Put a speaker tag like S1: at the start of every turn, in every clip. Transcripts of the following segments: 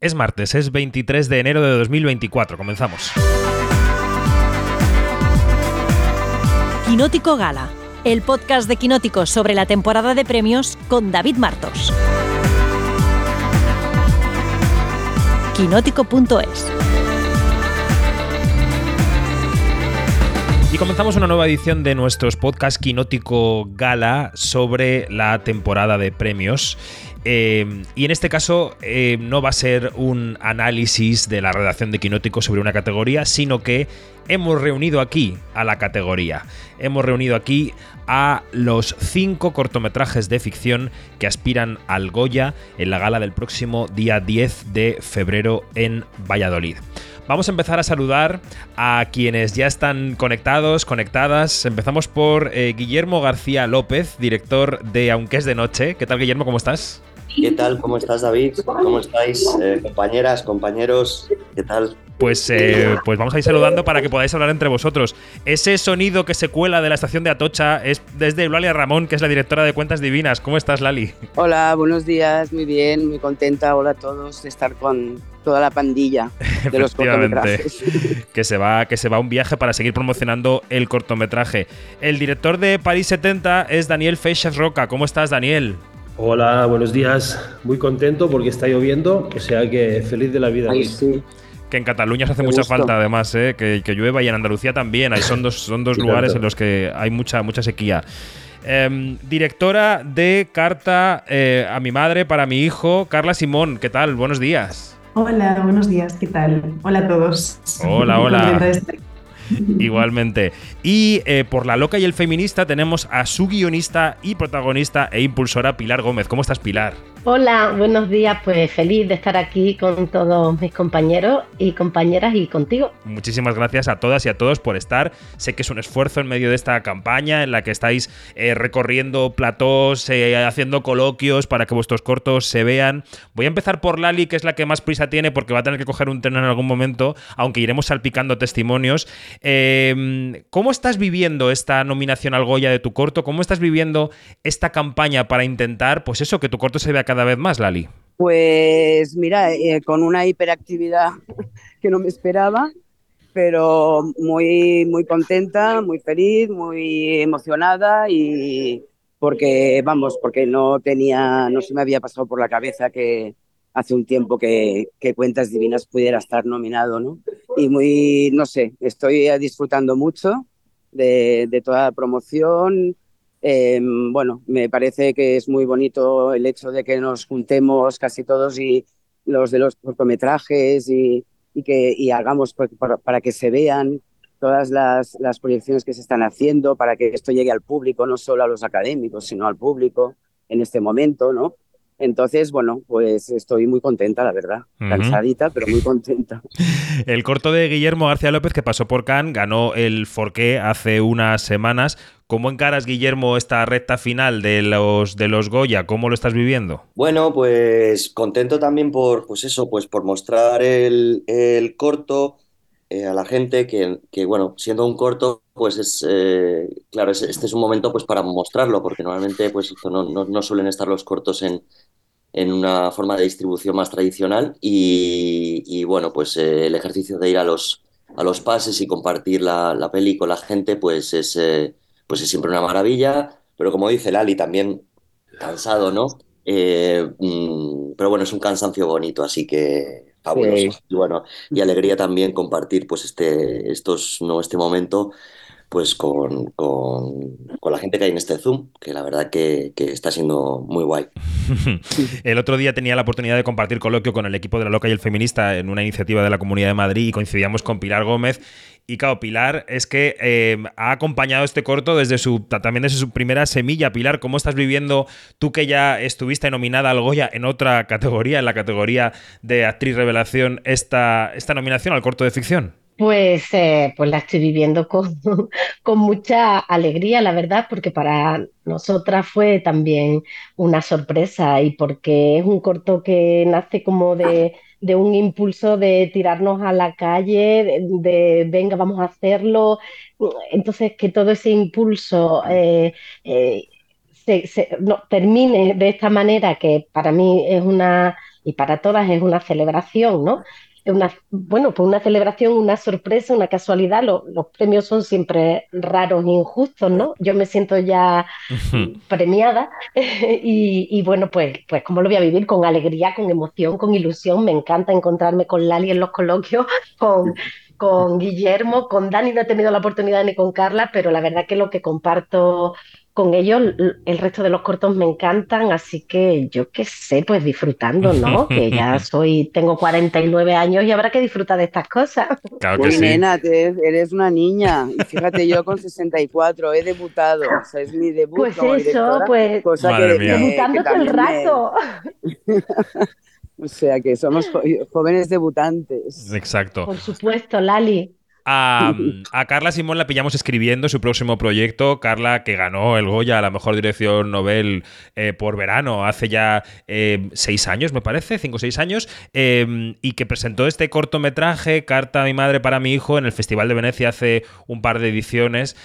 S1: Es martes, es 23 de enero de 2024. Comenzamos.
S2: Quinótico Gala, el podcast de Quinótico sobre la temporada de premios con David Martos. Quinótico.es
S1: Y comenzamos una nueva edición de nuestros podcast Quinótico Gala sobre la temporada de premios. Eh, y en este caso eh, no va a ser un análisis de la redacción de Quinótico sobre una categoría, sino que hemos reunido aquí a la categoría. Hemos reunido aquí a los cinco cortometrajes de ficción que aspiran al Goya en la gala del próximo día 10 de febrero en Valladolid. Vamos a empezar a saludar a quienes ya están conectados, conectadas. Empezamos por eh, Guillermo García López, director de Aunque es de Noche. ¿Qué tal, Guillermo? ¿Cómo estás?
S3: ¿Qué tal? ¿Cómo estás, David? ¿Cómo estáis, eh, compañeras, compañeros? ¿Qué tal?
S1: Pues, eh, pues vamos a ir saludando para que podáis hablar entre vosotros. Ese sonido que se cuela de la estación de Atocha es desde Eulalia Ramón, que es la directora de Cuentas Divinas. ¿Cómo estás, Lali?
S4: Hola, buenos días, muy bien, muy contenta. Hola a todos de estar con toda la pandilla de los cortometrajes.
S1: que se va que se va a un viaje para seguir promocionando el cortometraje. El director de París 70 es Daniel Feixas Roca. ¿Cómo estás, Daniel?
S5: Hola, buenos días. Muy contento porque está lloviendo, o sea que feliz de la vida.
S1: Que en Cataluña se hace mucha falta, además, ¿eh? que, llueva y en Andalucía también. Hay, son dos, son dos lugares en los que hay mucha, mucha sequía. Em, directora de Carta eh, a mi madre para mi hijo, Carla Simón. ¿Qué tal? Buenos días.
S6: Hola, buenos días. ¿Qué tal? Hola a todos.
S1: Hola, hola. Igualmente. Y eh, por La Loca y el Feminista tenemos a su guionista y protagonista e impulsora Pilar Gómez. ¿Cómo estás, Pilar?
S7: Hola, buenos días. Pues feliz de estar aquí con todos mis compañeros y compañeras y contigo.
S1: Muchísimas gracias a todas y a todos por estar. Sé que es un esfuerzo en medio de esta campaña en la que estáis eh, recorriendo platós, eh, haciendo coloquios para que vuestros cortos se vean. Voy a empezar por Lali, que es la que más prisa tiene porque va a tener que coger un tren en algún momento, aunque iremos salpicando testimonios. Em, ¿Cómo estás viviendo esta nominación al Goya de tu corto? ¿Cómo estás viviendo esta campaña para intentar, pues eso, que tu corto se vea cada vez más, Lali?
S4: Pues mira, eh, con una hiperactividad que no me esperaba, pero muy, muy contenta, muy feliz, muy emocionada y porque, vamos, porque no tenía, no se me había pasado por la cabeza que hace un tiempo que, que Cuentas Divinas pudiera estar nominado, ¿no? Y muy, no sé, estoy disfrutando mucho de, de toda la promoción, eh, bueno, me parece que es muy bonito el hecho de que nos juntemos casi todos y los de los cortometrajes y, y que y hagamos para, para, que se vean todas las, las, proyecciones que se están haciendo, para que esto llegue al público, no solo a los académicos, sino al público en este momento, ¿no? Entonces, bueno, pues estoy muy contenta, la verdad. Cansadita, pero muy contenta.
S1: El corto de Guillermo García López, que pasó por Cannes, ganó el Forqué hace unas semanas. ¿Cómo encaras, Guillermo, esta recta final de los, de los Goya? ¿Cómo lo estás viviendo?
S3: Bueno, pues contento también por, pues eso, pues por mostrar el, el corto eh, a la gente que, que, bueno, siendo un corto, pues es, eh, claro, es, este es un momento pues para mostrarlo, porque normalmente pues no, no, no suelen estar los cortos en, en una forma de distribución más tradicional y, y bueno, pues eh, el ejercicio de ir a los, a los pases y compartir la, la peli con la gente, pues es, pues es siempre una maravilla, pero como dice Lali, también cansado, ¿no? Eh, mmm, pero bueno, es un cansancio bonito, así que fabuloso. Sí. Y bueno, y alegría también compartir pues este, estos, no, este momento pues con, con, con, la gente que hay en este Zoom, que la verdad que, que está siendo muy guay.
S1: el otro día tenía la oportunidad de compartir coloquio con el equipo de La Loca y el Feminista en una iniciativa de la Comunidad de Madrid y coincidíamos con Pilar Gómez. Y claro, Pilar es que eh, ha acompañado este corto desde su también desde su primera semilla. Pilar, ¿cómo estás viviendo tú que ya estuviste nominada al Goya en otra categoría, en la categoría de actriz revelación, esta, esta nominación al corto de ficción?
S7: Pues, eh, pues la estoy viviendo con, con, mucha alegría, la verdad, porque para nosotras fue también una sorpresa y porque es un corto que nace como de, de un impulso de tirarnos a la calle, de, venga, vamos a hacerlo. Entonces, que todo ese impulso eh, eh, se, se, no, termine de esta manera, que para mí es una y para todas es una celebración, ¿no? Una, bueno, pues una celebración, una sorpresa, una casualidad. los premios son siempre raros e injustos, ¿no? Yo me siento ya premiada y, y, bueno, pues, pues cómo lo voy a vivir con alegría, con emoción, con ilusión. Me encanta encontrarme con Lali en los coloquios, con, con Guillermo, con Dani no he tenido la oportunidad ni con Carla, pero la verdad que lo que comparto con ellos, el resto de los cortos me encantan, así que yo qué sé, pues disfrutando, ¿no? que ya soy, tengo 49 años y habrá que disfrutar de estas cosas.
S1: Claro que sí.
S4: nena, te- eres una niña. Y fíjate, yo con 64 he debutado. O sea, es mi debut
S7: Pues
S4: como
S7: eso,
S4: directora,
S7: pues
S4: cosa
S1: Madre
S4: que,
S7: debutando todo el
S4: me-
S7: rato.
S4: O sea, que somos jóvenes debutantes.
S1: Exacto.
S7: Por supuesto, Lali.
S1: A, Carla Simón la pillamos escribiendo su próximo proyecto. Carla, que ganó el Goya a la mejor dirección novel eh, por verano hace ya eh, seis años, me parece, cinco o seis años, eh, y que presentó este cortometraje, Carta a mi madre para mi hijo, en el Festival de Venecia hace un par de ediciones.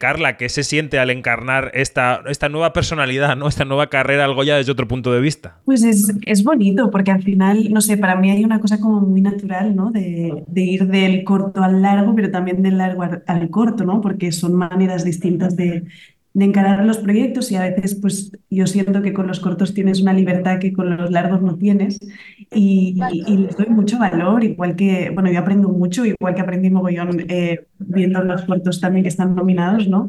S1: Carla, ¿qué se siente al encarnar esta, esta nueva personalidad, ¿no? esta nueva carrera al Goya desde otro punto de vista?
S6: Pues es, es bonito porque al final, no sé, para mí hay una cosa como muy natural, ¿no? De, de ir del corto al largo, pero también del largo al, al corto, ¿no? Porque son maneras distintas de, de encarar los proyectos y a veces, pues yo siento que con los cortos tienes una libertad que con los largos no tienes y, y- y les doy mucho valor, igual que, bueno, yo aprendo mucho, igual que aprendí mogollón eh, viendo los cortos también que están nominados, ¿no?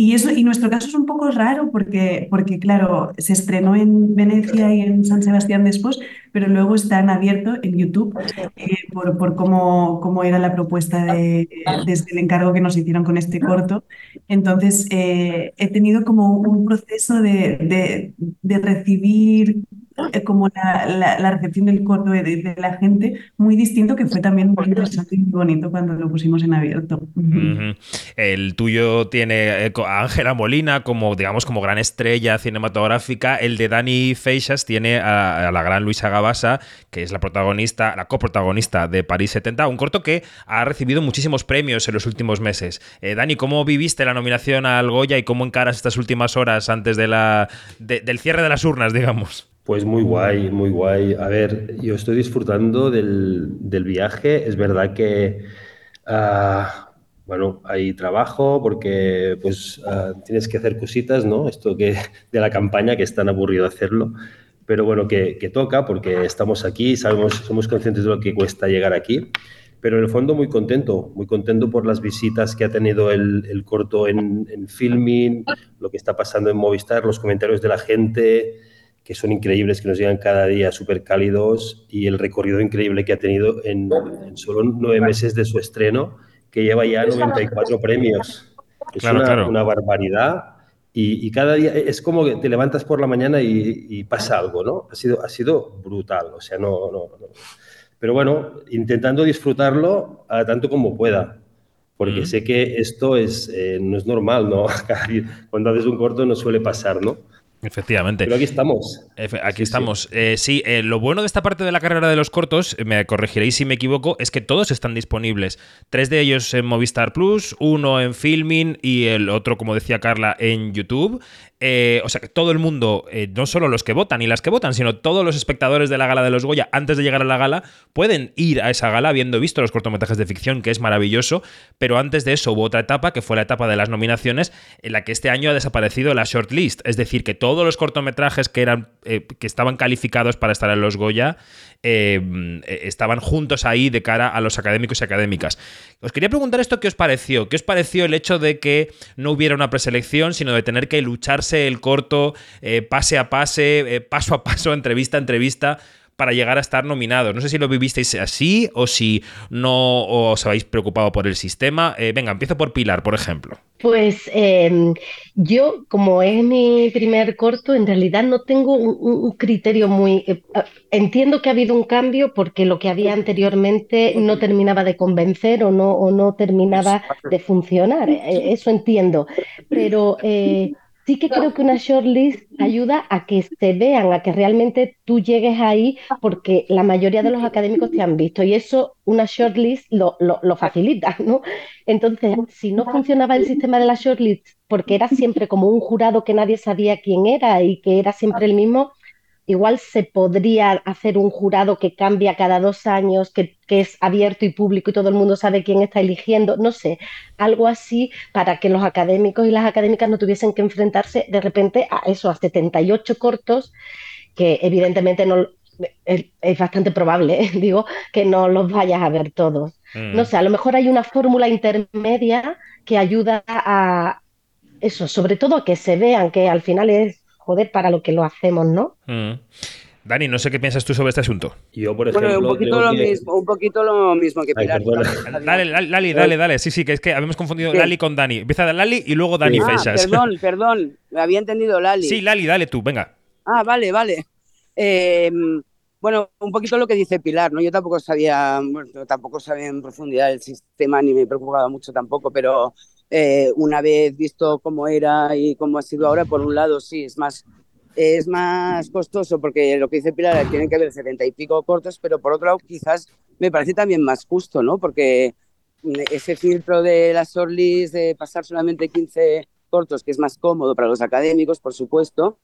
S6: Y eso, y nuestro caso es un poco raro porque, porque, claro, se estrenó en Venecia y en San Sebastián después, pero luego está en abierto en YouTube eh, por, por cómo, cómo era la propuesta de, desde el encargo que nos hicieron con este corto. Entonces, eh, he tenido como un proceso de, de, recibir como la, la, la recepción del corto de, de la gente muy distinto, que fue también muy interesante y bonito cuando lo pusimos en abierto.
S1: El tuyo tiene eh, a Ángela Molina como, digamos, como gran estrella cinematográfica. El de Dani Feixas tiene a, a la gran Luisa Gabasa, que es la protagonista, la coprotagonista de París 70, un corto que ha recibido muchísimos premios en los últimos meses. Eh, Dani, ¿cómo viviste la nominación al Goya y cómo encaras estas últimas horas antes de la, de- del cierre de las urnas, digamos?
S5: Pues muy guay, muy guay. A ver, yo estoy disfrutando del, del viaje. Es verdad que, ah, bueno, hay trabajo porque pues ah, tienes que hacer cositas, ¿no? Esto que de la campaña que es tan aburrido hacerlo. Pero bueno, que, que toca porque estamos aquí, sabemos, somos conscientes de lo que cuesta llegar aquí. Pero en el fondo muy contento, muy contento por las visitas que ha tenido el, el corto en, en filming, lo que está pasando en Movistar, los comentarios de la gente, que son increíbles, que nos llegan cada día súper cálidos y el recorrido increíble que ha tenido en, en solo nueve meses de su estreno, que lleva ya 94 premios. Es
S1: Claro,
S5: una,
S1: claro.
S5: una barbaridad y, y cada día es como que te levantas por la mañana y, y pasa algo, ¿no? Ha sido, ha sido brutal, o sea, no, no, no. Pero bueno, intentando disfrutarlo a tanto como pueda, porque
S1: Mm.
S5: sé que esto es, eh, no es normal, ¿no? Cuando haces un corto no suele pasar, ¿no?
S1: Efectivamente.
S5: Pero aquí estamos.
S1: Efe- Aquí
S5: Sí, sí.
S1: estamos. Eh, sí, eh, lo bueno de esta parte de la carrera de los cortos, me corregiréis si me equivoco, es que todos están disponibles. Tres de ellos en Movistar Plus, uno en Filming y el otro, como decía Carla, en YouTube. Eh, o sea que todo el mundo, eh, no solo los que votan y las que votan, sino todos los espectadores de la gala de los Goya, antes de llegar a la gala, pueden ir a esa gala habiendo visto los cortometrajes de ficción, que es maravilloso. Pero antes de eso hubo otra etapa, que fue la etapa de las nominaciones, en la que este año ha desaparecido la shortlist. Es decir, que todos los cortometrajes que, eran, eh, que estaban calificados para estar en los Goya eh, eh, estaban juntos ahí de cara a los académicos y académicas. Os quería preguntar esto, ¿qué os pareció? ¿Qué os pareció el hecho de que no hubiera una preselección, sino de tener que lucharse el corto eh, pase a pase, eh, paso a paso, entrevista a entrevista? Para llegar a estar nominados. No sé si lo vivisteis así o si no os habéis preocupado por el sistema. Eh, venga, empiezo por Pilar, por ejemplo.
S7: Pues eh, yo, como es mi primer corto, en realidad no tengo un, criterio muy... eh, ah, entiendo que ha habido un cambio porque lo que había anteriormente no terminaba de convencer o no, o no terminaba de funcionar. Eh, eso entiendo. Pero eh, sí que creo que una shortlist ayuda a que se vean, a que realmente tú llegues ahí porque la mayoría de los académicos te han visto y eso una shortlist lo, lo, lo facilita, ¿no? Entonces, si no funcionaba el sistema de la shortlist porque era siempre como un jurado que nadie sabía quién era y que era siempre el mismo, igual se podría hacer un jurado que cambia cada dos años, que, es abierto y público y todo el mundo sabe quién está eligiendo, no sé, algo así para que los académicos y las académicas no tuviesen que enfrentarse de repente a eso, a 78 cortos, que evidentemente no es, bastante probable, digo, que no los vayas a ver todos. Mm. No sé, a lo mejor hay una fórmula intermedia que ayuda a eso, sobre todo a que se vean que al final es joder para lo que lo hacemos, ¿no? Mm.
S1: Dani, no sé qué piensas tú sobre este asunto.
S5: Yo, por ejemplo,
S4: bueno, un poquito, lo, mismo, un poquito lo mismo que Pilar.
S1: dale, Lali, dale, dale. Sí, sí, que es que habíamos confundido Lali con Dani. Empieza Lali y luego Dani ah,
S4: Perdón, perdón, me había entendido Lali.
S1: Sí, Lali, dale tú, venga.
S4: Ah, vale, vale. Eh, bueno, un poquito lo que dice Pilar, ¿no? Yo tampoco sabía, bueno, tampoco sabía en profundidad el sistema ni me preocupaba mucho tampoco, pero eh, una vez visto cómo era y cómo ha sido ahora, por un lado sí, es más, es más costoso porque lo que dice Pilar, tienen que haber setenta y pico cortos, pero por otro lado quizás me parece también más justo, ¿no? Porque ese filtro de las Orlis de pasar solamente 15 cortos, que es más cómodo para los académicos, por supuesto,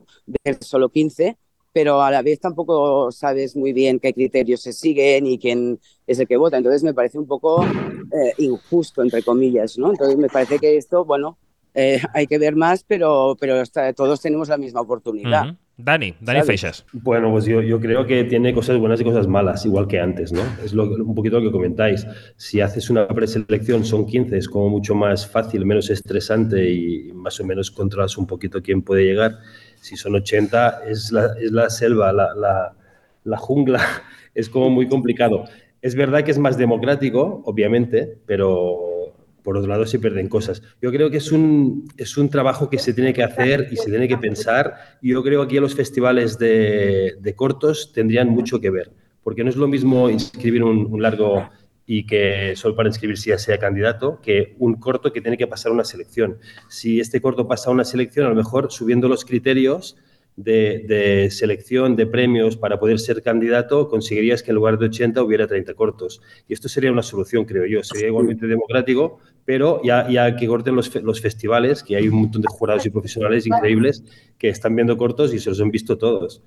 S4: ver solo 15, pero a la vez tampoco sabes muy bien qué criterios se siguen y quién es el que vota. Entonces me parece un poco eh, injusto, entre comillas, ¿no? Entonces me parece que esto, bueno, eh, hay que ver más, pero, pero todos tenemos la misma oportunidad.
S1: Dani, Dani Feixas.
S5: Bueno, pues yo, yo, creo que tiene cosas buenas y cosas malas, igual que antes, ¿no? Es lo, un poquito lo que comentáis. Si haces una preselección, son 15, es como mucho más fácil, menos estresante y más o menos controlas un poquito quién puede llegar si son 80, es la, es la selva, la, la, la, jungla, es como muy complicado. Es verdad que es más democrático, obviamente, pero por otro lado se pierden cosas. Yo creo que es un, es un trabajo que se tiene que hacer y se tiene que pensar. Yo creo que aquí los festivales de, de cortos tendrían mucho que ver, porque no es lo mismo inscribir un largo y que solo para inscribirse ya sea candidato, que un corto que tiene que pasar una selección. Si este corto pasa una selección, a lo mejor subiendo los criterios de, selección de premios para poder ser candidato, conseguirías que en lugar de 80 hubiera 30 cortos. Y esto sería una solución, creo yo. Sería igualmente democrático, pero ya, ya que corten los, los festivales, que hay un montón de jurados y profesionales increíbles que están viendo cortos y se los han visto todos.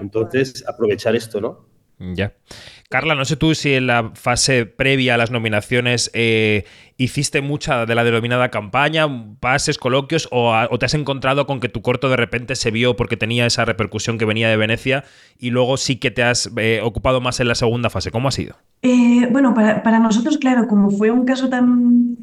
S5: Entonces, aprovechar esto, ¿no?
S1: Ya. Carla, no sé tú si en la fase previa a las nominaciones eh, hiciste mucha de la denominada campaña, pases, coloquios, o, te has encontrado con que tu corto de repente se vio porque tenía esa repercusión que venía de Venecia y luego sí que te has eh, ocupado más en la segunda fase. ¿Cómo ha sido?
S6: Eh, bueno, para, nosotros, claro, como fue un caso tan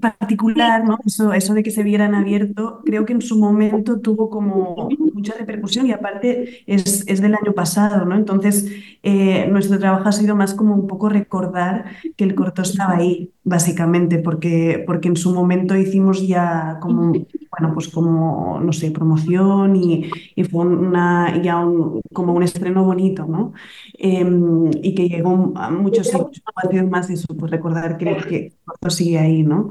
S6: particular, ¿no? eso, eso de que se vieran abierto, creo que en su momento tuvo como mucha repercusión y aparte es, es del año pasado, ¿no? Entonces, nuestro trabajo ha sido más como un poco recordar que el corto estaba ahí, básicamente, porque, porque en su momento hicimos ya como, bueno, pues como, no sé, promoción y, fue una, ya un, como un estreno bonito, ¿no? Em, y que llegó a muchos sitios, más eso, pues recordar que, que corto sigue ahí, ¿no?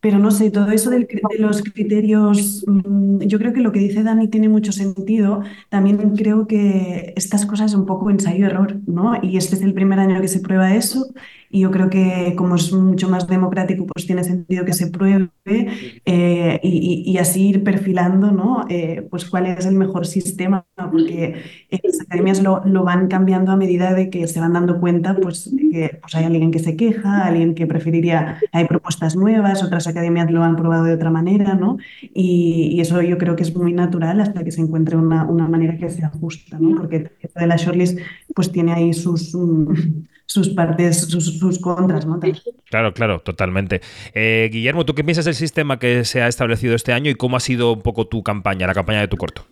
S6: Pero no sé, todo eso de los criterios, mm, yo creo que lo que dice Dani tiene mucho sentido. También creo que estas cosas es un poco ensayo-error, ¿no? Y este es el primer año que se prueba eso y yo creo que como es mucho más democrático, pues tiene sentido que se pruebe eh, y, así ir perfilando, ¿no? Eh, pues cuál es el mejor sistema, porque las academias lo, lo, van cambiando a medida de que se van dando cuenta, pues, de que pues hay alguien que se queja, alguien que preferiría, hay propuestas nuevas, otras academias lo han probado de otra manera, ¿no? Y, eso yo creo que es muy natural hasta que se encuentre una, una manera que sea justa, ¿no? Porque de la shortlist pues tiene ahí sus... Mm, sus partes, sus, contras, ¿no?
S1: Claro, claro, totalmente. Eh, Guillermo, ¿tú qué piensas del sistema que se ha establecido este año y cómo ha sido un poco tu campaña, la campaña de tu corto?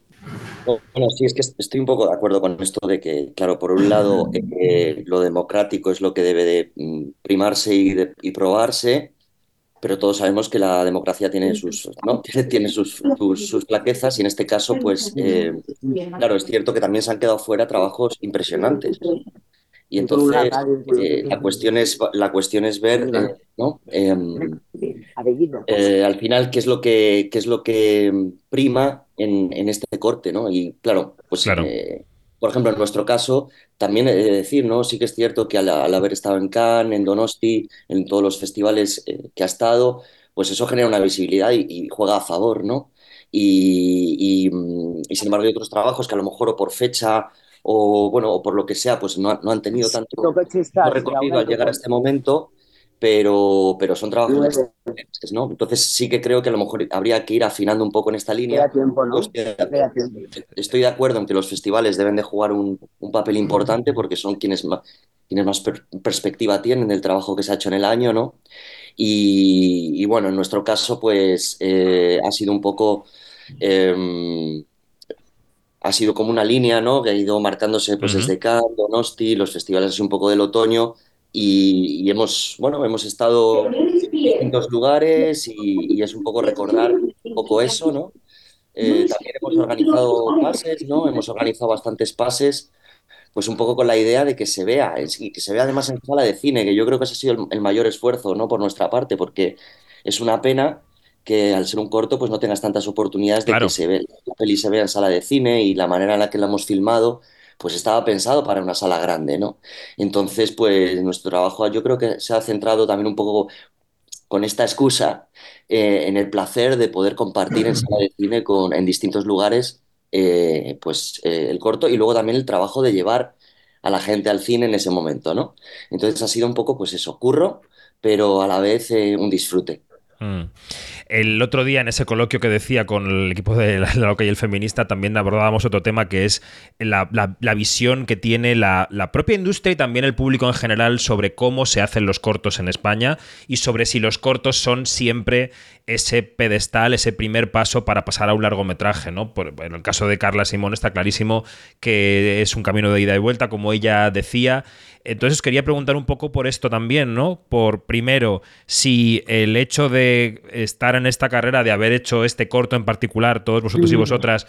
S3: Bueno, sí, es que estoy un poco de acuerdo con esto de que, claro, por un lado, eh, lo democrático es lo que debe de mm, primarse y, probarse, pero todos sabemos que la democracia tiene sus, ¿no? tiene sus, sus, flaquezas y en este caso, pues, eh, claro, es cierto que también se han quedado fuera trabajos impresionantes. Y entonces eh, la, cuestión es, la cuestión es ver, eh, ¿no? Em, eh, al final, qué es lo que, qué es lo que prima en, en este corte, ¿no? Y claro, pues por ejemplo, en nuestro caso, también he de decir, ¿no? Sí que es cierto que al, haber estado en Cannes, en Donosti, en todos los festivales que ha estado, pues eso genera una visibilidad y, y juega a favor, ¿no? y, sin embargo hay otros trabajos que a lo mejor o por fecha o bueno o por lo que sea pues no, han tenido tanto recorrido al llegar a este momento pero, pero son trabajos ¿no? Entonces sí que creo que a lo mejor habría que ir afinando un poco en esta línea.
S4: Tiempo, ¿no?
S3: Estoy de acuerdo en que los festivales deben de jugar un, papel importante porque son quienes más, quienes más perspectiva tienen del trabajo que se ha hecho en el año, ¿no? Y, bueno, en nuestro caso, pues eh, ha sido un poco... Em, ha sido como una línea, ¿no? Que ha ido marcándose pues, desde Cannes, Donosti, los festivales así un poco del otoño, y, hemos, bueno, hemos estado en distintos lugares y, es un poco recordar un poco eso, ¿no? Eh, también hemos organizado pases, ¿no? Hemos organizado bastantes pases, pues un poco con la idea de que se vea, y que se vea además en sala de cine, que yo creo que ese ha sido el, mayor esfuerzo, ¿no? Por nuestra parte, porque es una pena que al ser un corto pues no tengas tantas oportunidades de que se ve, la peli se vea en sala de cine y la manera en la que la hemos filmado pues estaba pensado para una sala grande, ¿no? Entonces, pues nuestro trabajo yo creo que se ha centrado también un poco con esta excusa eh, en el placer de poder compartir en sala de cine con, en distintos lugares eh, pues eh, el corto y luego también el trabajo de llevar a la gente al cine en ese momento, ¿no? Entonces ha sido un poco pues eso, curro, pero a la vez un disfrute. Mm.
S1: El otro día en ese coloquio que decía con el equipo de la, Loca y el Feminista también abordábamos otro tema que es la, visión que tiene la, propia industria y también el público en general sobre cómo se hacen los cortos en España y sobre si los cortos son siempre ese pedestal, ese primer paso para pasar a un largometraje. ¿no? Por, en el caso de Carla Simón está clarísimo que es un camino de ida y vuelta, como ella decía. Entonces quería preguntar un poco por esto también, ¿no? Por primero, si el hecho de estar en esta carrera, de haber hecho este corto en particular, todos vosotros y vosotras,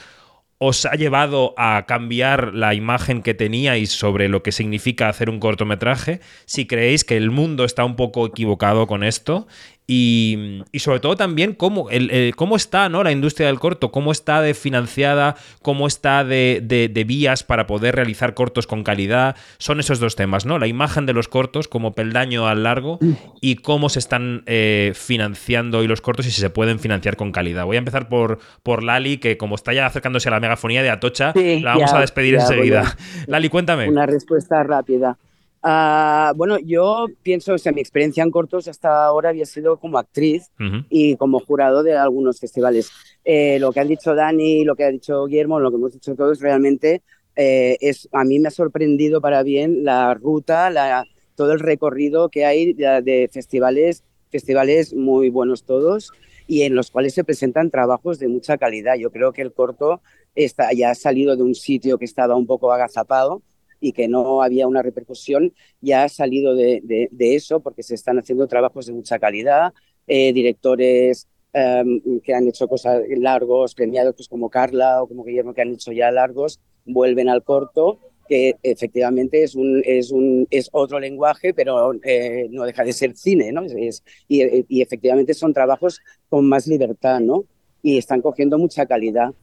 S1: os ha llevado a cambiar la imagen que teníais sobre lo que significa hacer un cortometraje, si creéis que el mundo está un poco equivocado con esto y, sobre todo también cómo, el, cómo está ¿no? la industria del corto, cómo está de financiada, cómo está de, vías para poder realizar cortos con calidad. Son esos dos temas, ¿no? La imagen de los cortos como peldaño al largo y cómo se están eh, financiando y los cortos y si se pueden financiar con calidad. Voy a empezar por, por Lali, que como está ya acercándose a la megafonía de Atocha, la vamos a despedir enseguida. Lali, cuéntame.
S4: Una respuesta rápida. Ah, bueno, yo pienso, o sea, mi experiencia en cortos hasta ahora había sido como actriz y como jurado de algunos festivales. Eh, lo que han dicho Dani, lo que ha dicho Guillermo, lo que hemos dicho todos, realmente eh, es, a mí me ha sorprendido para bien la ruta, la, todo el recorrido que hay de, festivales, festivales muy buenos todos y en los cuales se presentan trabajos de mucha calidad. Yo creo que el corto está, ya ha salido de un sitio que estaba un poco agazapado y que no había una repercusión, ya ha salido de, eso porque se están haciendo trabajos de mucha calidad, eh, directores em, que han hecho cosas largos, premiados pues como Carla o como Guillermo que han hecho ya largos, vuelven al corto que efectivamente es, un, es, un, es otro lenguaje, pero eh, no deja de ser cine, ¿no? Es, y, y, efectivamente son trabajos con más libertad, ¿no? Y están cogiendo mucha calidad.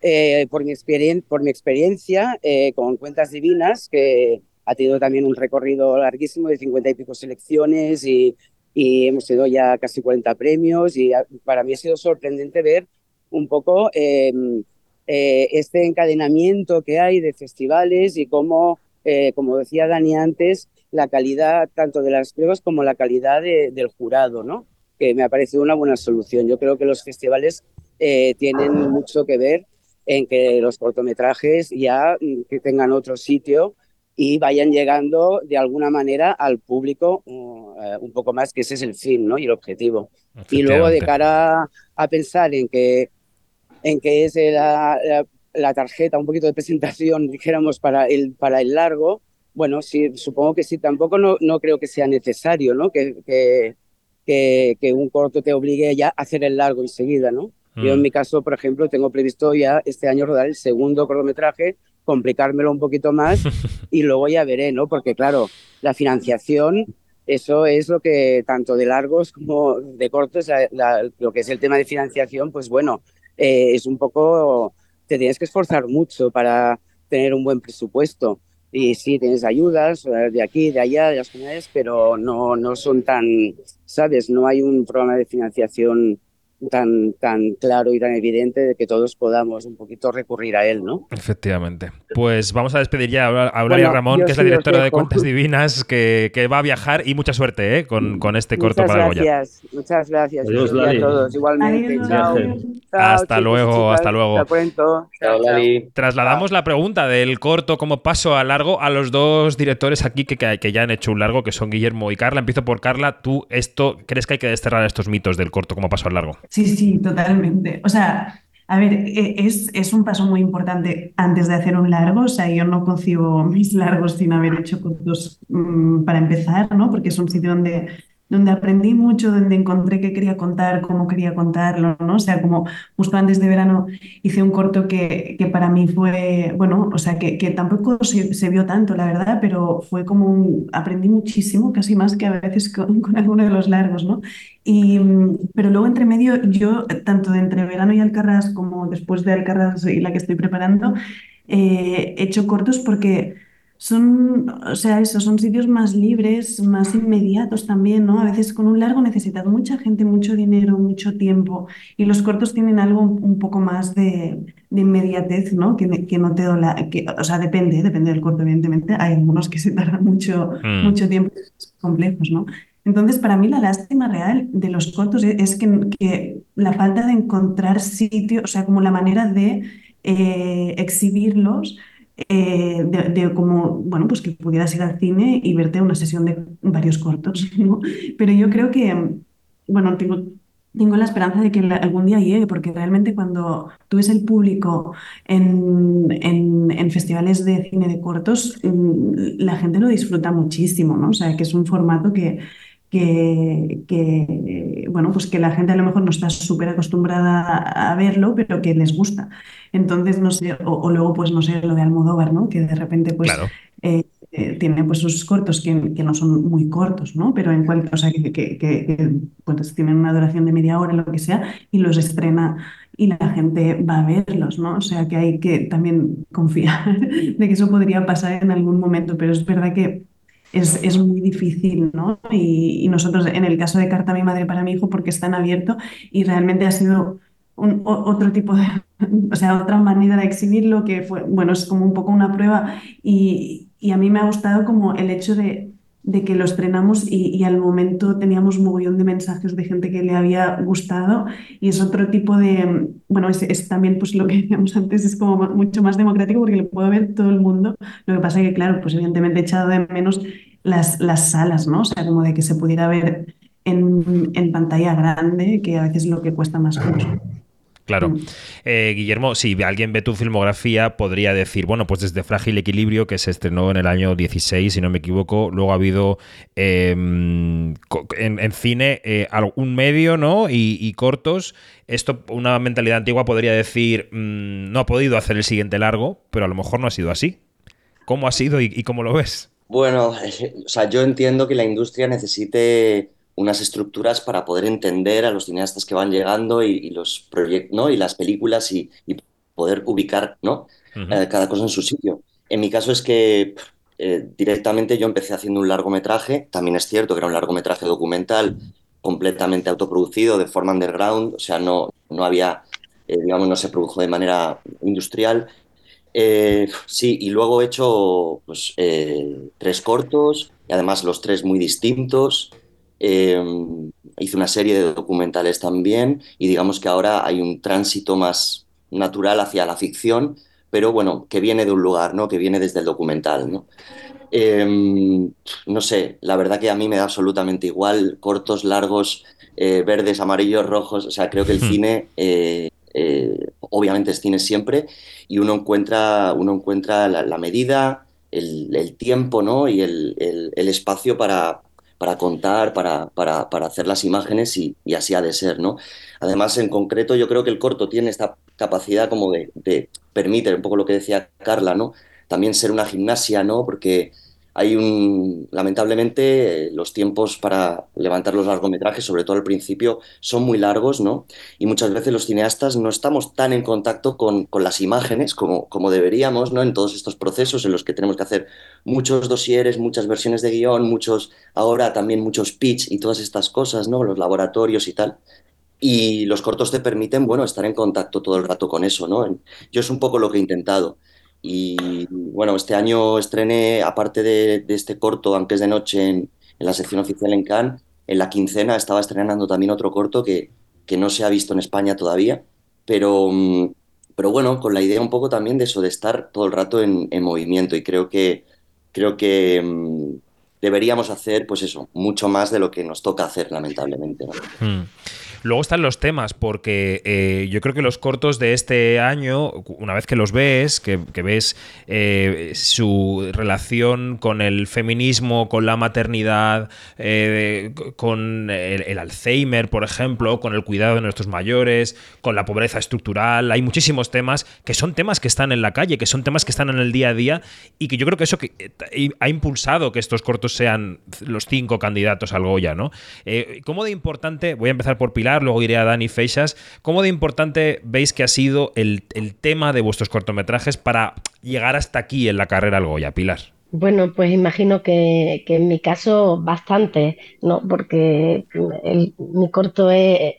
S4: Eh, por, mi por mi experiencia eh, con Cuentas Divinas, que ha tenido también un recorrido larguísimo de 50 y pico selecciones y, hemos tenido ya casi 40 premios y para mí ha sido sorprendente ver un poco em, eh, este encadenamiento que hay de festivales y cómo, como decía Dani antes, la calidad tanto de las pruebas como la calidad del jurado, ¿no? que me ha parecido una buena solución. Yo creo que los festivales tienen mucho que ver en que los cortometrajes ya mm, que tengan otro sitio y vayan llegando de alguna manera al público uh, eh, un poco más, que ese es el fin ¿no? y el objetivo. Y luego de cara a pensar en que, en que es la, la, tarjeta, un poquito de presentación, dijéramos, para el, para el largo, bueno, sí, supongo que sí, tampoco no, no creo que sea necesario ¿no? que, que, que, que un corto te obligue ya a hacer el largo enseguida, ¿no? Yo en mm. mi caso, por ejemplo, tengo previsto ya este año rodar el segundo cortometraje, complicármelo un poquito más y luego ya veré, ¿no? Porque claro, la financiación, eso es lo que tanto de largos como de cortos, lo que es el tema de financiación, pues bueno, eh, es un poco, te tienes que esforzar mucho para tener un buen presupuesto. Y sí, tienes ayudas eh, de aquí, de allá, de las comunidades, pero no, no son tan, ¿sabes? No hay un programa de financiación tan, tan claro y tan evidente de que todos podamos un poquito recurrir a él, ¿no?
S1: Efectivamente. Pues vamos a despedir ya a Eulalia Ramón, que es la directora de Cuentas Divinas, que, que, va a viajar y mucha suerte ¿eh? con, con, este corto
S4: muchas
S1: para
S4: gracias, Goya. Muchas gracias. Adiós, a todos. Igualmente.
S6: Adiós.
S4: Chao.
S1: hasta
S4: chicos,
S1: luego,
S4: chicas.
S1: hasta luego.
S4: Hasta pronto.
S3: Chao, Lali.
S1: Trasladamos la pregunta del corto como paso a largo a los dos directores aquí que, que, que ya han hecho un largo, que son Guillermo y Carla. Empiezo por Carla. ¿Tú esto crees que hay que desterrar estos mitos del corto como paso al largo?
S6: Sí, sí, totalmente. O sea, a ver, es, es, un paso muy importante antes de hacer un largo. O sea, yo no concibo mis largos sin haber hecho cortos mmm, para empezar, ¿no? Porque es un sitio donde, donde aprendí mucho, donde encontré qué quería contar, cómo quería contarlo, ¿no? O sea, como justo antes de verano hice un corto que, que para mí fue, bueno, o sea, que, que tampoco se, se, vio tanto, la verdad, pero fue como aprendí muchísimo, casi más que a veces con, con alguno de los largos, ¿no? Y, pero luego entre medio, yo, tanto de entre verano y Alcarrás como después de Alcarrás y la que estoy preparando, eh, he hecho cortos porque son, o sea, eso, son sitios más libres, más inmediatos también, ¿no? A veces con un largo necesitas mucha gente, mucho dinero, mucho tiempo, y los cortos tienen algo un poco más de, de inmediatez, ¿no? Que, que no te dola, que, o sea, depende, depende del corto, evidentemente. Hay algunos que se tardan mucho, mm. mucho tiempo, complejos, ¿no? Entonces, para mí la lástima real de los cortos es que, que la falta de encontrar sitio, o sea, como la manera de eh, exhibirlos, eh, de, de, como, bueno, pues que pudieras ir al cine y verte una sesión de varios cortos. Pero yo creo que, bueno, tengo, tengo la esperanza de que algún día llegue, porque realmente cuando tú ves el público en, en, en, festivales de cine de cortos, la gente lo disfruta muchísimo, ¿no? O sea, que es un formato que, que, que, bueno, pues que la gente a lo mejor no está súper acostumbrada a verlo, pero que les gusta. Entonces, no sé, o, o, luego, pues no sé, lo de Almodóvar, ¿no? Que de repente, pues,
S1: claro.
S6: eh, eh, tiene pues sus cortos que, que, no son muy cortos, ¿no? Pero en cuanto, o sea, que, que, que, pues tienen una duración de media hora, lo que sea, y los estrena y la gente va a verlos, ¿no? O sea, que hay que también confiar de que eso podría pasar en algún momento, pero es verdad que es, es, muy difícil, ¿no? Y, y, nosotros, en el caso de Carta a mi madre para mi hijo, porque está en abierto y realmente ha sido un, otro tipo de, o sea, otra manera de exhibirlo que fue, bueno, es como un poco una prueba y, y a mí me ha gustado como el hecho de, de que lo estrenamos y, y, al momento teníamos un mogollón de mensajes de gente que le había gustado y es otro tipo de, bueno, es, es, también pues lo que decíamos antes, es como mucho más democrático porque lo puede ver todo el mundo. Lo que pasa es que, claro, pues evidentemente he echado de menos las, las salas, ¿no? O sea, como de que se pudiera ver en, en pantalla grande, que a veces es lo que cuesta más mucho.
S1: Claro. Eh, Guillermo, si alguien ve tu filmografía, podría decir, bueno, pues desde Frágil Equilibrio, que se estrenó en el año 16, si no me equivoco, luego ha habido eh, en, en, cine eh, algún medio, ¿no? Y, y, cortos. Esto, una mentalidad antigua podría decir, mmm, no ha podido hacer el siguiente largo, pero a lo mejor no ha sido así. ¿Cómo ha sido y, y cómo lo ves?
S3: Bueno, o sea, yo entiendo que la industria necesite unas estructuras para poder entender a los cineastas que van llegando y, y los proyectos, ¿no? Y las películas y, y poder ubicar, ¿no? Uh -huh. eh, cada cosa en su sitio. En mi caso es que eh, directamente yo empecé haciendo un largometraje, también es cierto que era un largometraje documental completamente autoproducido, de forma underground, o sea, no, no había, eh, digamos, no se produjo de manera industrial. Eh, sí, y luego he hecho pues, tres cortos, y además los tres muy distintos. Eh, hice una serie de documentales también y digamos que ahora hay un tránsito más natural hacia la ficción, pero bueno, que viene de un lugar, ¿no? Que viene desde el documental, ¿no? Eh, no sé, la verdad que a mí me da absolutamente igual, cortos, largos, eh, verdes, amarillos, rojos, o sea, creo que el cine, eh, eh, obviamente es cine siempre, y uno encuentra, uno encuentra la, la medida, el, el, tiempo, ¿no? Y el, el, el espacio para, para contar, para, para, para hacer las imágenes y, así ha de ser, ¿no? Además, en concreto, yo creo que el corto tiene esta capacidad como de, de permite, un poco lo que decía Carla, ¿no? También ser una gimnasia, ¿no? Porque hay un, lamentablemente, los tiempos para levantar los largometrajes, sobre todo al principio, son muy largos, ¿no? Y muchas veces los cineastas no estamos tan en contacto con, con las imágenes como, como, deberíamos, ¿no? En todos estos procesos en los que tenemos que hacer muchos dosieres, muchas versiones de guion, muchos, ahora también muchos pitch y todas estas cosas, ¿no? Los laboratorios y tal. y los cortos te permiten, bueno, estar en contacto todo el rato con eso, ¿no? Yo es un poco lo que he intentado. Y bueno, este año estrené, aparte de, de este corto, Antes de Noche, en, en, la sección oficial en Cannes, en la quincena estaba estrenando también otro corto que, que no se ha visto en España todavía, pero, mm, pero bueno, con la idea un poco también de eso, de estar todo el rato en, en movimiento. Y creo que, creo que mmm, deberíamos hacer, pues eso, mucho más de lo que nos toca hacer, lamentablemente.
S1: Hmm. Luego están los temas, porque eh, yo creo que los cortos de este año, una vez que los ves, que, ves eh, su relación con el feminismo, con la maternidad, eh, con el, el, Alzheimer, por ejemplo, con el cuidado de nuestros mayores, con la pobreza estructural, hay muchísimos temas que son temas que están en la calle, que son temas que están en el día a día y que yo creo que eso que, ha impulsado que estos cortos sean los cinco candidatos al Goya, ¿no? Eh, ¿Cómo de importante, voy a empezar por Pilar, luego iré a Dani Feixas. ¿Cómo de importante veis que ha sido el, el tema de vuestros cortometrajes para llegar hasta aquí en la carrera al Goya, Pilar?
S7: Bueno, pues imagino que, que, en mi caso bastante, ¿no? Porque mi corto es,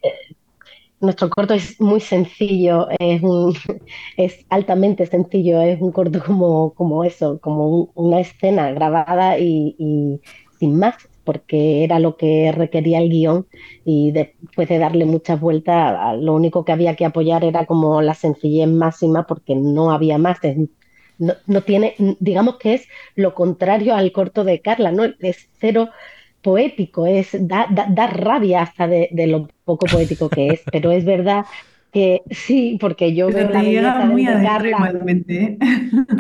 S7: nuestro corto es muy sencillo, es, es altamente sencillo, es un corto como, como eso, como un, una escena grabada y, y, sin más, porque era lo que requería el guion y después de darle muchas vueltas, lo único que había que apoyar era como la sencillez máxima porque no había más. No, no tiene, digamos que es lo contrario al corto de Carla, ¿no? Es cero poético, es da, da, da rabia hasta de, de, lo poco poético que es, pero es verdad que sí, porque yo
S6: pero
S7: veo la
S6: llega muy de Carla. Igualmente.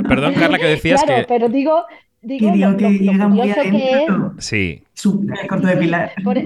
S1: Perdón, Carla, que decías
S7: claro,
S1: que...
S7: pero digo, digo,
S6: que, digo
S7: lo,
S6: que
S7: lo,
S6: llega
S7: lo
S6: muy
S7: que es,
S1: Sí.
S6: Corto de Pilar.
S7: Por,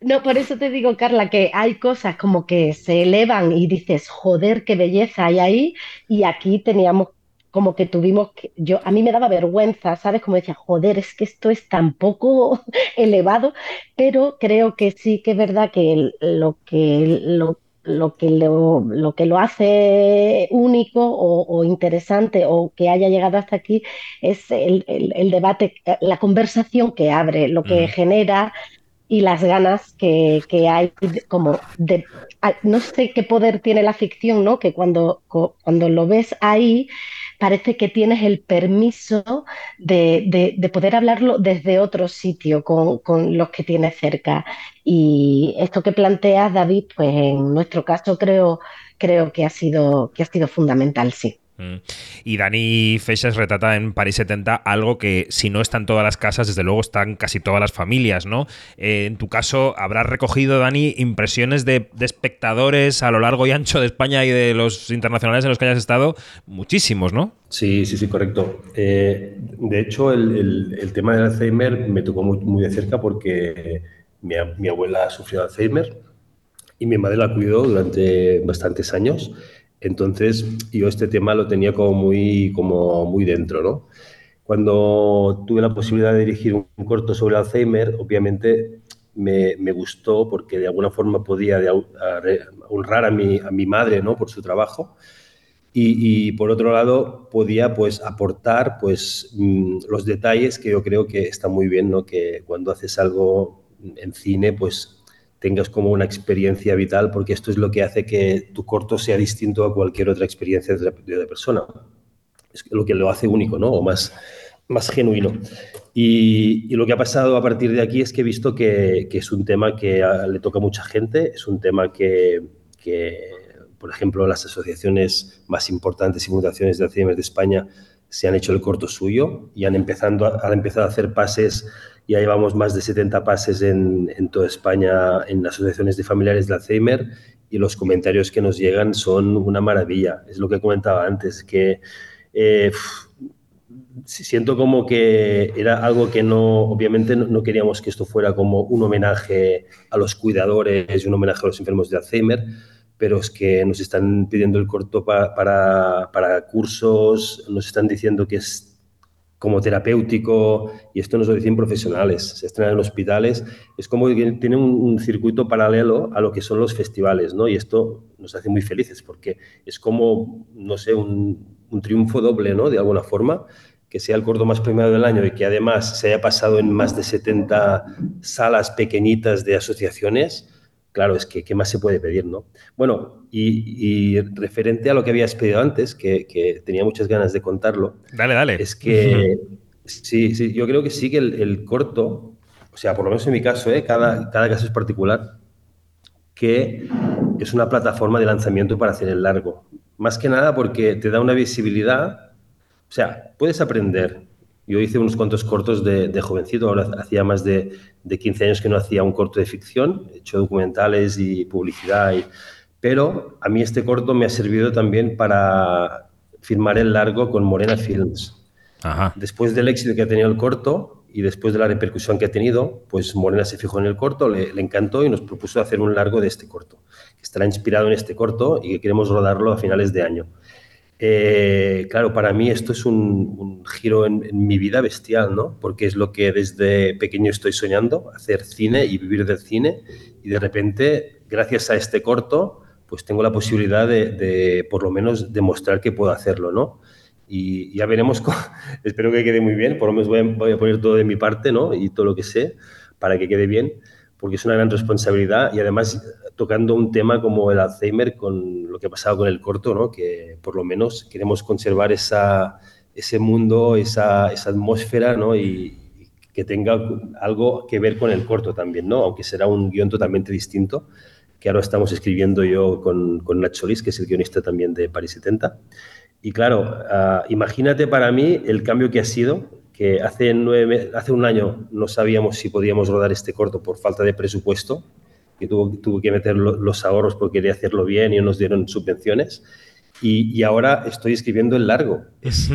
S7: no, por eso te digo, Carla, que hay cosas como que se elevan y dices, joder, qué belleza hay ahí, y aquí teníamos como que tuvimos que, yo, a mí me daba vergüenza, ¿sabes? Como decía, joder, es que esto es tan poco elevado, pero creo que sí que es verdad que el, lo que lo, lo que lo, lo, que lo hace único o, o, interesante o que haya llegado hasta aquí es el, el, el debate, la conversación que abre, lo que mm. genera y las ganas que, que hay como de, no sé qué poder tiene la ficción, ¿no? Que cuando, cuando lo ves ahí parece que tienes el permiso de, de, de poder hablarlo desde otro sitio con, con, los que tienes cerca. Y esto que planteas, David, pues en nuestro caso creo, creo que, ha sido, que ha sido fundamental, sí.
S1: Mm. Y Dani Feixas retrata en París 70 algo que si no está en todas las casas, desde luego están casi todas las familias, ¿no? Eh, en tu caso, habrás recogido, Dani, impresiones de, espectadores a lo largo y ancho de España y de los internacionales en los que hayas estado, muchísimos, ¿no?
S5: Sí, sí, sí, correcto. Eh, de hecho, el, tema del Alzheimer me tocó muy, muy de cerca porque mi, mi abuela sufrió Alzheimer y mi madre la cuidó durante bastantes años. Entonces, yo este tema lo tenía como muy, como muy dentro, ¿no? Cuando tuve la posibilidad de dirigir un corto sobre Alzheimer, obviamente me, gustó porque de alguna forma podía honrar a mi, a mi madre, ¿no? Por su trabajo. Y, y, por otro lado podía pues aportar pues mmm, los detalles que yo creo que está muy bien, ¿no? Que cuando haces algo en cine pues tengas como una experiencia vital, porque esto es lo que hace que tu corto sea distinto a cualquier otra experiencia de, de persona. Es lo que lo hace único, ¿no? O más, más genuino. Y, lo que ha pasado a partir de aquí es que he visto que, es un tema que le toca a mucha gente, es un tema que, que, por ejemplo, las asociaciones más importantes y fundaciones de Alzheimer de España se han hecho el corto suyo y han, empezando, han empezado a hacer pases ya llevamos más de 70 pases en, en, toda España en asociaciones de familiares de Alzheimer y los comentarios que nos llegan son una maravilla. Es lo que comentaba antes, que eh, siento como que era algo que no, obviamente no, queríamos que esto fuera como un homenaje a los cuidadores y un homenaje a los enfermos de Alzheimer, pero es que nos están pidiendo el corto pa, para, para cursos, nos están diciendo que es como terapéutico, y esto nos lo dicen profesionales, se estrena en hospitales, es como que tiene un, un, circuito paralelo a lo que son los festivales, ¿no? Y esto nos hace muy felices porque es como, no sé, un, un triunfo doble, ¿no? De alguna forma, que sea el corto más premiado del año y que además se haya pasado en más de 70 salas pequeñitas de asociaciones, claro, es que ¿qué más se puede pedir, no? Bueno, y, referente a lo que habías pedido antes, que, tenía muchas ganas de contarlo.
S1: Dale, dale.
S5: Es que, sí, sí, yo creo que sí que el, corto, o sea, por lo menos en mi caso, ¿eh? cada, cada caso es particular, que es una plataforma de lanzamiento para hacer el largo. Más que nada porque te da una visibilidad, o sea, puedes aprender. Yo hice unos cuantos cortos de, jovencito, ahora hacía más de, de, 15 años que no hacía un corto de ficción, he hecho documentales y publicidad, pero a mí este corto me ha servido también para firmar el largo con Morena Films. Después del éxito que ha tenido el corto, y después de la repercusión que ha tenido, pues Morena se fijó en el corto, le, encantó y nos propuso hacer un largo de este corto, que estará inspirado en este corto y que queremos rodarlo a finales de año. Eh, claro, para mí esto es un, giro en, mi vida bestial, ¿no? Porque es lo que desde pequeño estoy soñando, hacer cine y vivir del cine, y de repente, gracias a este corto, pues tengo la posibilidad de, por lo menos demostrar que puedo hacerlo, ¿no? y ya veremos, espero que quede muy bien, por lo menos voy a, poner todo de mi parte ¿no? y todo lo que sé para que quede bien, porque es una gran responsabilidad y además tocando un tema como el Alzheimer con lo que ha pasado con el corto, ¿no? que por lo menos queremos conservar esa, ese mundo, esa, esa atmósfera ¿no? y, que tenga algo que ver con el corto también, ¿no? aunque será un guion totalmente distinto que ahora estamos escribiendo yo con, con Nacho Lis, que es el guionista también de Paris 70. Y claro, ah, imagínate para mí el cambio que ha sido, que hace, nueve, hace un año no sabíamos si podíamos rodar este corto por falta de presupuesto, que tuvo, tuvo que meter los ahorros porque quería hacerlo bien y no nos dieron subvenciones. Y, y ahora estoy escribiendo el largo. Es,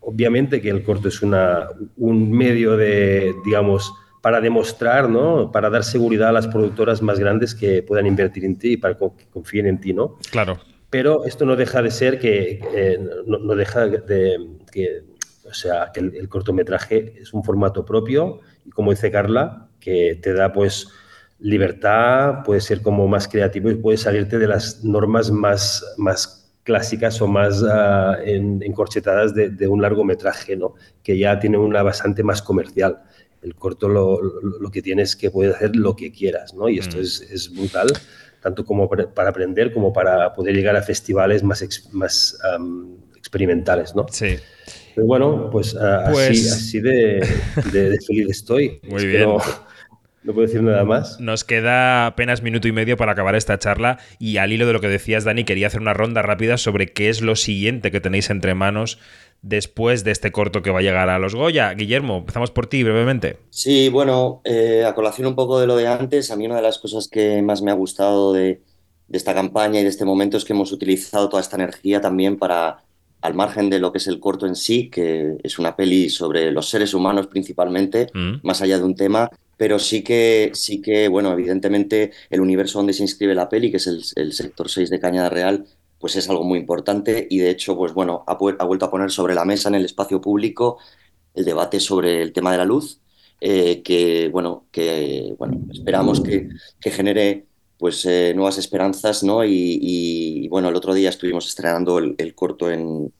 S5: obviamente que el corto es una, un medio de, digamos, para demostrar, ¿no? Para dar seguridad a las productoras más grandes que puedan invertir en ti y para que confíen en ti, ¿no?
S1: Claro
S5: pero esto no deja de ser que, no, deja de que, o sea, que el, cortometraje es un formato propio y como dice Carla, que te da pues libertad, puede ser como más creativo y puedes salirte de las normas más, más clásicas o más uh, encorchetadas de, un largometraje, ¿no? que ya tiene una bastante más comercial. El corto lo, lo, que tienes es que puedes hacer lo que quieras, ¿no? Y esto mm. es, es brutal tanto como para aprender como para poder llegar a festivales más, más experimentales, ¿no?
S1: Sí.
S5: Pero bueno, pues, así, pues así de, feliz estoy.
S1: Muy bien.
S5: No, puedo decir nada más.
S1: Nos queda apenas minuto y medio para acabar esta charla y al hilo de lo que decías, Dani, quería hacer una ronda rápida sobre qué es lo siguiente que tenéis entre manos después de este corto que va a llegar a los Goya. Guillermo, empezamos por ti brevemente.
S3: Sí, bueno, eh, a colación un poco de lo de antes, a mí una de las cosas que más me ha gustado de, esta campaña y de este momento es que hemos utilizado toda esta energía también para, al margen de lo que es el corto en sí, que es una peli sobre los seres humanos principalmente, mm. más allá de un tema, pero sí que, sí que, bueno, evidentemente el universo donde se inscribe la peli, que es el, el sector 6 de Cañada Real, pues es algo muy importante y de hecho, pues bueno, ha, vuelto a poner sobre la mesa en el espacio público el debate sobre el tema de la luz, eh, que bueno, que bueno, esperamos que, genere pues eh, nuevas esperanzas, ¿no? Y, bueno, el otro día estuvimos estrenando el, corto en,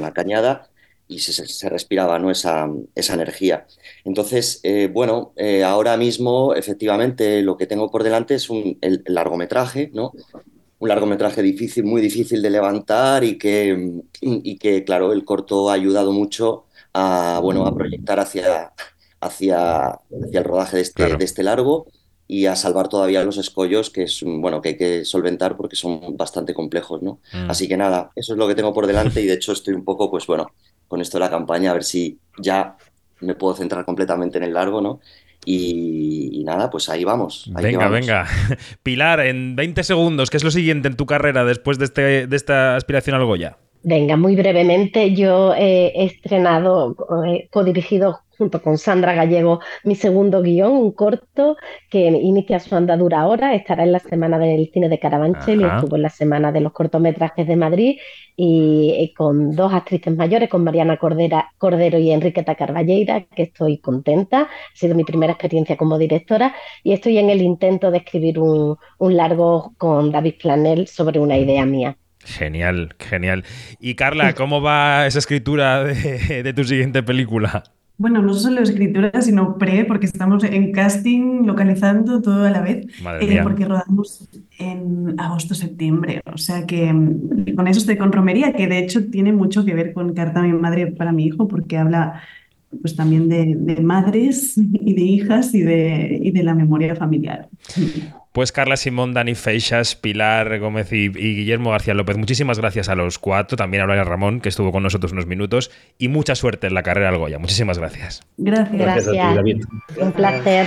S3: la cañada y se, respiraba ¿no? esa, esa energía. Entonces, eh, bueno, ahora mismo efectivamente lo que tengo por delante es un el largometraje, ¿no? un largometraje difícil, muy difícil de levantar y que, y que, claro, el corto ha ayudado mucho a, bueno, a proyectar hacia, hacia, hacia el rodaje de este, de este largo y a salvar todavía los escollos que es bueno que hay que solventar porque son bastante complejos, ¿no? Mm. Así que nada, eso es lo que tengo por delante y de hecho estoy un poco, pues bueno, con esto de la campaña a ver si ya me puedo centrar completamente en el largo, ¿no? Y, nada, pues ahí vamos.
S1: venga, venga. Pilar, en 20 segundos, ¿qué es lo siguiente en tu carrera después de, este, de esta aspiración al Goya?
S7: Venga, muy brevemente, yo he estrenado, he codirigido junto con Sandra Gallego mi segundo guion, un corto que inicia su andadura ahora, estará en la semana del cine de Carabanchel y estuvo en la semana de los cortometrajes de Madrid y, eh, con dos actrices mayores, con Mariana Cordera, Cordero y Enriqueta Carballeira, que estoy contenta, ha sido mi primera experiencia como directora y estoy en el intento de escribir un, largo con David Planel sobre una idea mía.
S1: Genial, genial. Y Carla, ¿cómo va esa escritura de tu siguiente película?
S6: bueno, no solo escritura, sino pre, porque estamos en casting, localizando todo a la vez,
S1: Madre
S6: eh, porque rodamos en agosto-septiembre. O sea que mm, con eso estoy con Romería, que de hecho tiene mucho que ver con Carta a mi madre para mi hijo, porque habla pues también de, de madres y de hijas y de, y de la memoria familiar.
S1: Pues Carla Simón, Dani Feixas, Pilar Gómez y, y Guillermo García López, muchísimas gracias a los cuatro, también a Laura Ramón, que estuvo con nosotros unos minutos, y mucha suerte en la carrera al Goya. Muchísimas gracias.
S6: Gracias.
S5: Gracias a ti. David.
S7: Un placer.